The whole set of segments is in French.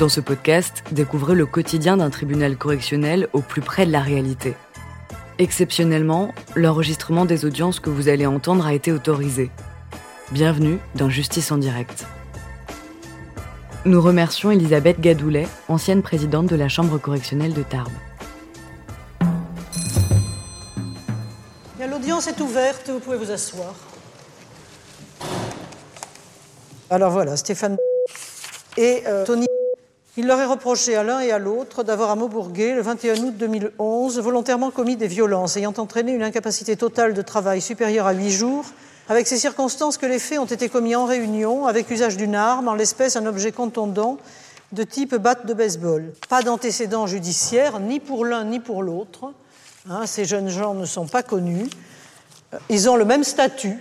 Dans ce podcast, découvrez le quotidien d'un tribunal correctionnel au plus près de la réalité. Exceptionnellement, l'enregistrement des audiences que vous allez entendre a été autorisé. Bienvenue dans Justice en direct. Nous remercions Elisabeth Gadoulet, ancienne présidente de la Chambre correctionnelle de Tarbes. L'audience est ouverte, vous pouvez vous asseoir. Alors voilà, Stéphane et euh, Tony. Il leur est reproché à l'un et à l'autre d'avoir à Maubourguet, le 21 août 2011, volontairement commis des violences ayant entraîné une incapacité totale de travail supérieure à huit jours, avec ces circonstances que les faits ont été commis en réunion, avec usage d'une arme, en l'espèce un objet contondant de type batte de baseball. Pas d'antécédents judiciaires, ni pour l'un ni pour l'autre. Hein, ces jeunes gens ne sont pas connus. Ils ont le même statut,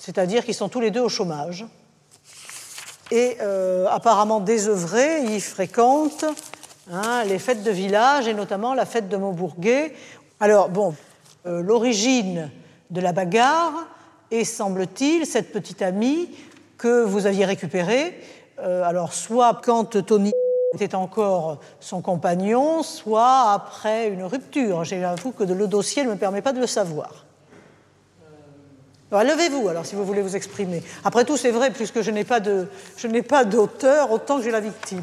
c'est-à-dire qu'ils sont tous les deux au chômage et euh, apparemment désœuvré, il fréquente hein, les fêtes de village et notamment la fête de Maubourguet. Alors, bon, euh, l'origine de la bagarre est, semble-t-il, cette petite amie que vous aviez récupérée. Euh, alors, soit quand Tony était encore son compagnon, soit après une rupture. J'avoue que le dossier ne me permet pas de le savoir. Levez-vous alors si vous voulez vous exprimer. Après tout, c'est vrai, puisque je n'ai pas de, je n'ai pas d'auteur, autant que j'ai la victime.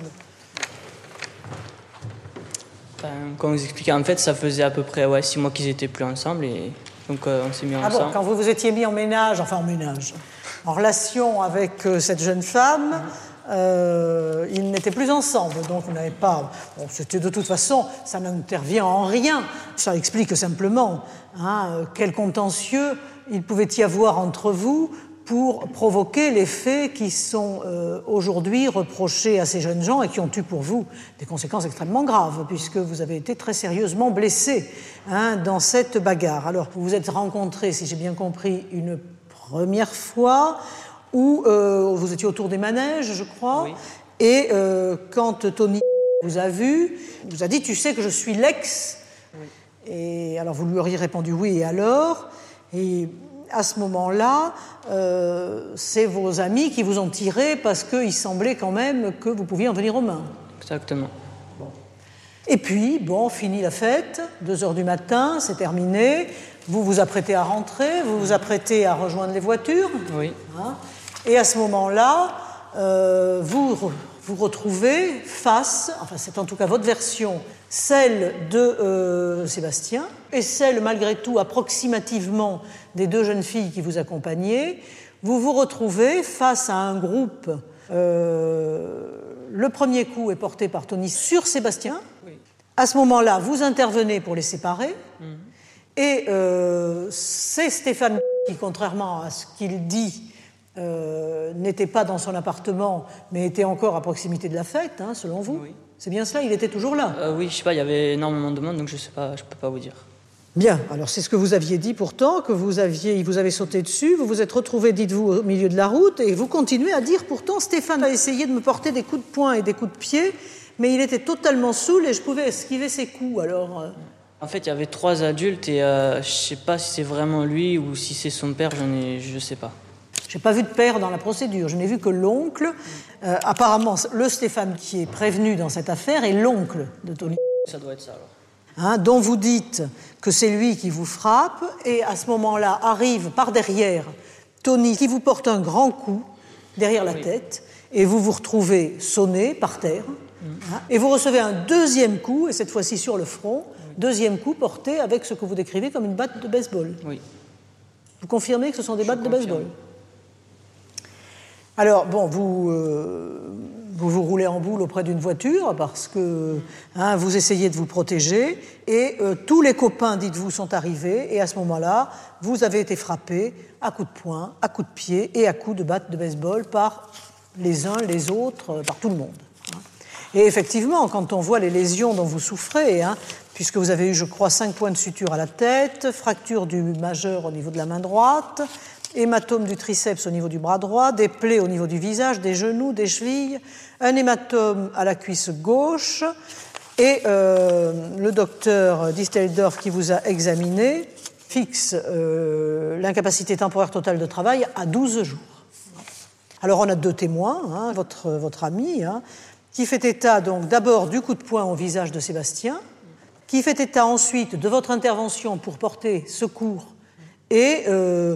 Ben, comme vous expliquez, en fait, ça faisait à peu près ouais, six mois qu'ils étaient plus ensemble et donc euh, on s'est mis ah ensemble. Bon, quand vous vous étiez mis en ménage, enfin en ménage, en relation avec euh, cette jeune femme, euh, ils n'étaient plus ensemble, donc on n'avait pas. Bon, c'était de toute façon, ça n'intervient en rien. Ça explique simplement hein, quel contentieux il pouvait y avoir entre vous pour provoquer les faits qui sont euh, aujourd'hui reprochés à ces jeunes gens et qui ont eu pour vous des conséquences extrêmement graves, puisque vous avez été très sérieusement blessé hein, dans cette bagarre. Alors, vous vous êtes rencontrés, si j'ai bien compris, une première fois, où euh, vous étiez autour des manèges, je crois, et euh, quand Tony vous a vu, vous a dit Tu sais que je suis l'ex Et alors, vous lui auriez répondu Oui, et alors? Et à ce moment-là, euh, c'est vos amis qui vous ont tiré parce qu'il semblait quand même que vous pouviez en venir aux mains. Exactement. Et puis, bon, fini la fête, 2 heures du matin, c'est terminé. Vous vous apprêtez à rentrer, vous vous apprêtez à rejoindre les voitures. Oui. Hein. et à ce moment-là, euh, vous vous retrouvez face, enfin c'est en tout cas votre version, celle de euh, Sébastien et celle malgré tout approximativement des deux jeunes filles qui vous accompagnaient. Vous vous retrouvez face à un groupe. Euh, le premier coup est porté par Tony sur Sébastien. À ce moment-là, vous intervenez pour les séparer. Mhm. Et euh, c'est Stéphane qui, contrairement à ce qu'il dit, euh, n'était pas dans son appartement, mais était encore à proximité de la fête, hein, selon vous C'est bien cela Il était toujours là euh, Oui, je sais pas, il y avait énormément de monde, donc je sais pas, je peux pas vous dire. Bien, alors c'est ce que vous aviez dit pourtant, que vous aviez, il vous avait sauté dessus, vous vous êtes retrouvé, dites-vous, au milieu de la route, et vous continuez à dire pourtant, Stéphane a essayé de me porter des coups de poing et des coups de pied, mais il était totalement saoul et je pouvais esquiver ses coups, alors... Euh. En fait, il y avait trois adultes et je je sais pas si c'est vraiment lui ou si c'est son père, je sais pas. Je n'ai pas vu de père dans la procédure, je n'ai vu que l'oncle. Euh, apparemment, le Stéphane qui est prévenu dans cette affaire est l'oncle de Tony. Ça doit être ça alors. Hein, dont vous dites que c'est lui qui vous frappe, et à ce moment-là arrive par derrière Tony qui vous porte un grand coup derrière la tête, et vous vous retrouvez sonné par terre, hein, et vous recevez un deuxième coup, et cette fois-ci sur le front, deuxième coup porté avec ce que vous décrivez comme une batte de baseball. Oui. Vous confirmez que ce sont des battes de baseball alors, bon, vous, euh, vous vous roulez en boule auprès d'une voiture parce que hein, vous essayez de vous protéger et euh, tous les copains, dites-vous, sont arrivés et à ce moment-là, vous avez été frappé à coups de poing, à coups de pied et à coups de batte de baseball par les uns, les autres, euh, par tout le monde. Hein. Et effectivement, quand on voit les lésions dont vous souffrez, hein, puisque vous avez eu, je crois, cinq points de suture à la tête, fracture du majeur au niveau de la main droite, hématome du triceps au niveau du bras droit, des plaies au niveau du visage, des genoux, des chevilles, un hématome à la cuisse gauche, et euh, le docteur Disteldorf qui vous a examiné fixe euh, l'incapacité temporaire totale de travail à 12 jours. Alors on a deux témoins, hein, votre, votre ami, hein, qui fait état donc d'abord du coup de poing au visage de Sébastien, qui fait état ensuite de votre intervention pour porter secours et euh,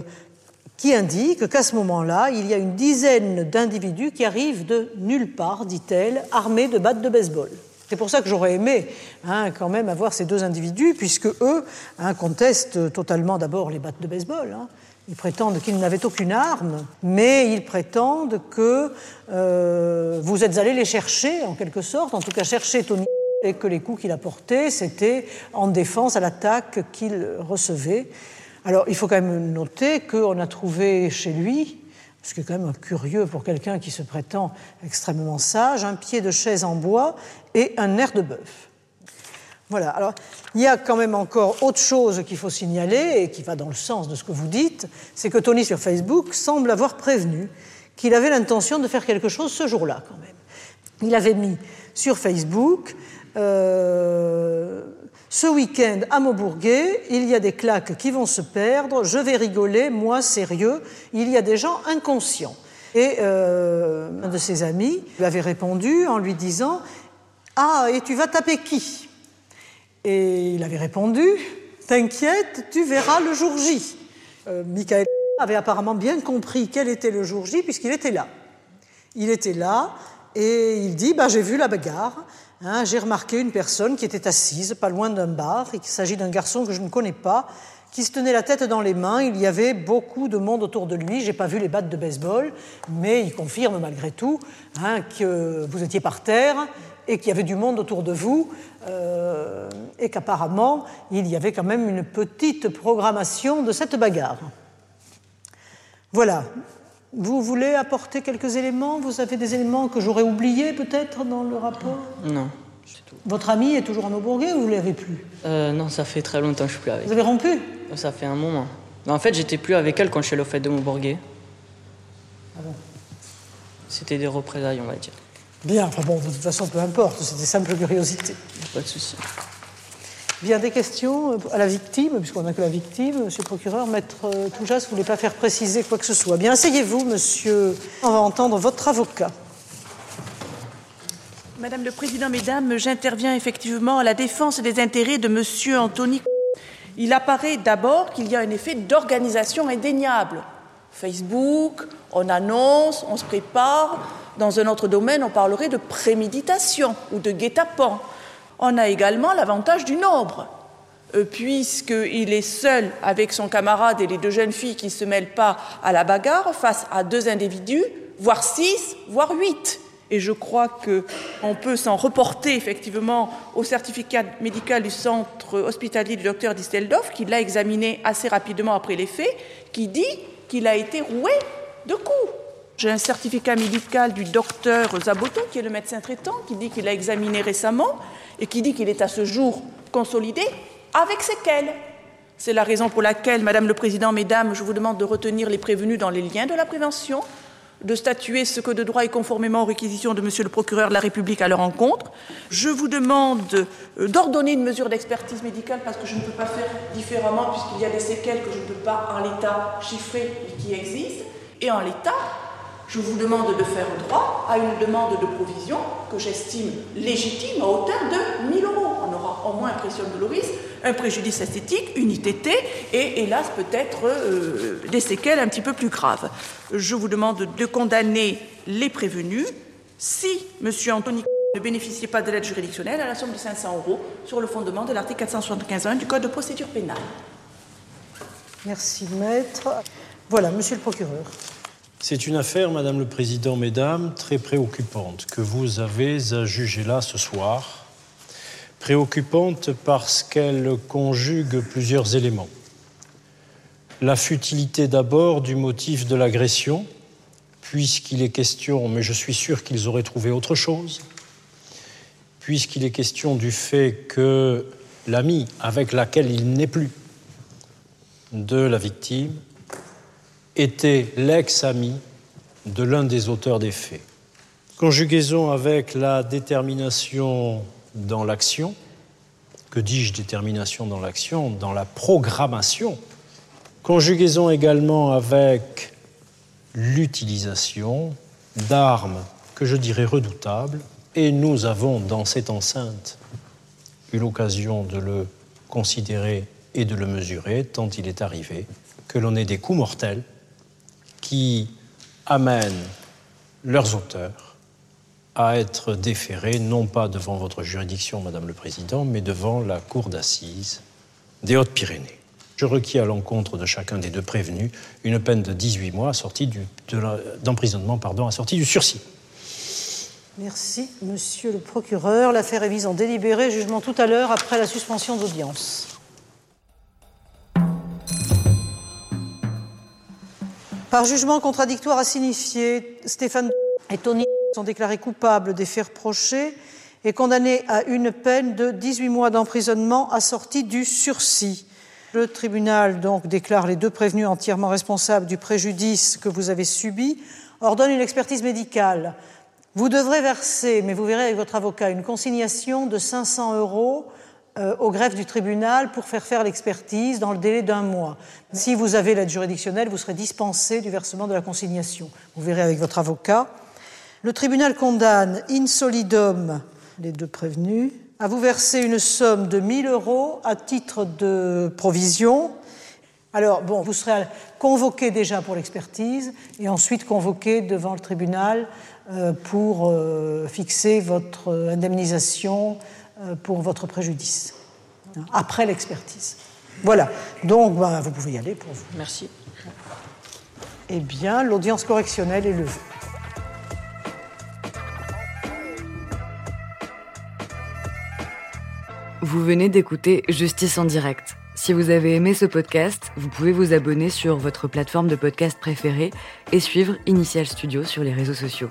qui indique qu'à ce moment-là, il y a une dizaine d'individus qui arrivent de nulle part, dit-elle, armés de battes de baseball. C'est pour ça que j'aurais aimé hein, quand même avoir ces deux individus, puisque eux hein, contestent totalement d'abord les battes de baseball. Hein. Ils prétendent qu'ils n'avaient aucune arme, mais ils prétendent que euh, vous êtes allés les chercher, en quelque sorte, en tout cas chercher Tony, et que les coups qu'il a portés, c'était en défense à l'attaque qu'il recevait. Alors, il faut quand même noter qu'on a trouvé chez lui, ce qui est quand même curieux pour quelqu'un qui se prétend extrêmement sage, un pied de chaise en bois et un air de bœuf. Voilà, alors il y a quand même encore autre chose qu'il faut signaler et qui va dans le sens de ce que vous dites, c'est que Tony sur Facebook semble avoir prévenu qu'il avait l'intention de faire quelque chose ce jour-là quand même. Il avait mis sur Facebook euh, ce week-end à Maubourguet, il y a des claques qui vont se perdre, je vais rigoler, moi sérieux, il y a des gens inconscients. Et euh, un de ses amis lui avait répondu en lui disant Ah, et tu vas taper qui? Et il avait répondu T'inquiète, tu verras le jour J. Euh, Michael avait apparemment bien compris quel était le jour J puisqu'il était là. Il était là et il dit bah, J'ai vu la bagarre. Hein, j'ai remarqué une personne qui était assise pas loin d'un bar et s'agit d'un garçon que je ne connais pas qui se tenait la tête dans les mains. Il y avait beaucoup de monde autour de lui. J'ai pas vu les battes de baseball, mais il confirme malgré tout hein, que vous étiez par terre et qu'il y avait du monde autour de vous euh, et qu'apparemment il y avait quand même une petite programmation de cette bagarre. Voilà. Vous voulez apporter quelques éléments? Vous avez des éléments que j'aurais oubliés peut-être dans le rapport? Non. Votre ami est toujours à Maubourguet ou vous l'avez plus? Euh, Non, ça fait très longtemps que je suis plus avec. Vous avez rompu? Ça fait un moment. en fait, j'étais plus avec elle quand je suis allé au fête de Maubourguet. Ah bon C'était des représailles, on va dire. Bien, enfin bon, de toute façon, peu importe, c'était simple curiosité. Pas de souci. Bien, des questions à la victime, puisqu'on n'a que la victime, monsieur le procureur. Maître euh, Toujas, ne voulez pas faire préciser quoi que ce soit. Bien, asseyez-vous, monsieur. On va entendre votre avocat. Madame le Président, Mesdames, j'interviens effectivement à la défense des intérêts de monsieur Anthony. Il apparaît d'abord qu'il y a un effet d'organisation indéniable. Facebook, on annonce, on se prépare. Dans un autre domaine, on parlerait de préméditation ou de guet-apens on a également l'avantage du nombre, euh, puisqu'il est seul avec son camarade et les deux jeunes filles qui ne se mêlent pas à la bagarre face à deux individus, voire six, voire huit. Et je crois qu'on peut s'en reporter effectivement au certificat médical du centre hospitalier du docteur Disteldorf, qui l'a examiné assez rapidement après les faits, qui dit qu'il a été roué de coups. J'ai un certificat médical du docteur Zaboto, qui est le médecin traitant, qui dit qu'il a examiné récemment et qui dit qu'il est à ce jour consolidé avec séquelles. C'est la raison pour laquelle, Madame le Président, Mesdames, je vous demande de retenir les prévenus dans les liens de la prévention, de statuer ce que de droit est conformément aux réquisitions de Monsieur le procureur de la République à leur encontre. Je vous demande euh, d'ordonner une mesure d'expertise médicale parce que je ne peux pas faire différemment puisqu'il y a des séquelles que je ne peux pas en l'état chiffrer et qui existent. Et en l'état, je vous demande de faire droit à une demande de provision que j'estime légitime à hauteur de 1000 euros. On aura au moins impression de Loris, un préjudice esthétique, une ITT et hélas peut-être euh, des séquelles un petit peu plus graves. Je vous demande de condamner les prévenus si M. Anthony ne bénéficiait pas de l'aide juridictionnelle à la somme de 500 euros sur le fondement de l'article 475.1 du Code de procédure pénale. Merci, maître. Voilà, monsieur le procureur. C'est une affaire, Madame le Président, Mesdames, très préoccupante que vous avez à juger là ce soir. Préoccupante parce qu'elle conjugue plusieurs éléments. La futilité d'abord du motif de l'agression, puisqu'il est question, mais je suis sûr qu'ils auraient trouvé autre chose, puisqu'il est question du fait que l'ami avec laquelle il n'est plus de la victime était l'ex-ami de l'un des auteurs des faits. Conjugaison avec la détermination dans l'action, que dis-je détermination dans l'action, dans la programmation, conjugaison également avec l'utilisation d'armes que je dirais redoutables, et nous avons dans cette enceinte eu l'occasion de le considérer et de le mesurer, tant il est arrivé que l'on ait des coups mortels qui amènent leurs auteurs à être déférés, non pas devant votre juridiction, Madame le Président, mais devant la Cour d'assises des Hautes-Pyrénées. Je requiers à l'encontre de chacun des deux prévenus une peine de 18 mois d'emprisonnement assortie du sursis. Merci, Monsieur le procureur. L'affaire est mise en délibéré. Jugement tout à l'heure après la suspension d'audience. Par jugement contradictoire à signifier, Stéphane et Tony sont déclarés coupables des faits reprochés et condamnés à une peine de 18 mois d'emprisonnement assortie du sursis. Le tribunal donc déclare les deux prévenus entièrement responsables du préjudice que vous avez subi, ordonne une expertise médicale. Vous devrez verser, mais vous verrez avec votre avocat, une consignation de 500 euros au greffe du tribunal pour faire faire l'expertise dans le délai d'un mois. Si vous avez l'aide juridictionnelle, vous serez dispensé du versement de la consignation. Vous verrez avec votre avocat. Le tribunal condamne in solidum les deux prévenus à vous verser une somme de 1000 euros à titre de provision. Alors, bon, vous serez convoqué déjà pour l'expertise et ensuite convoqué devant le tribunal euh, pour euh, fixer votre indemnisation euh, pour votre préjudice, hein, après l'expertise. Voilà, donc ben, vous pouvez y aller pour vous. Merci. Eh bien, l'audience correctionnelle est levée. Vous venez d'écouter Justice en direct. Si vous avez aimé ce podcast, vous pouvez vous abonner sur votre plateforme de podcast préférée et suivre Initial Studio sur les réseaux sociaux.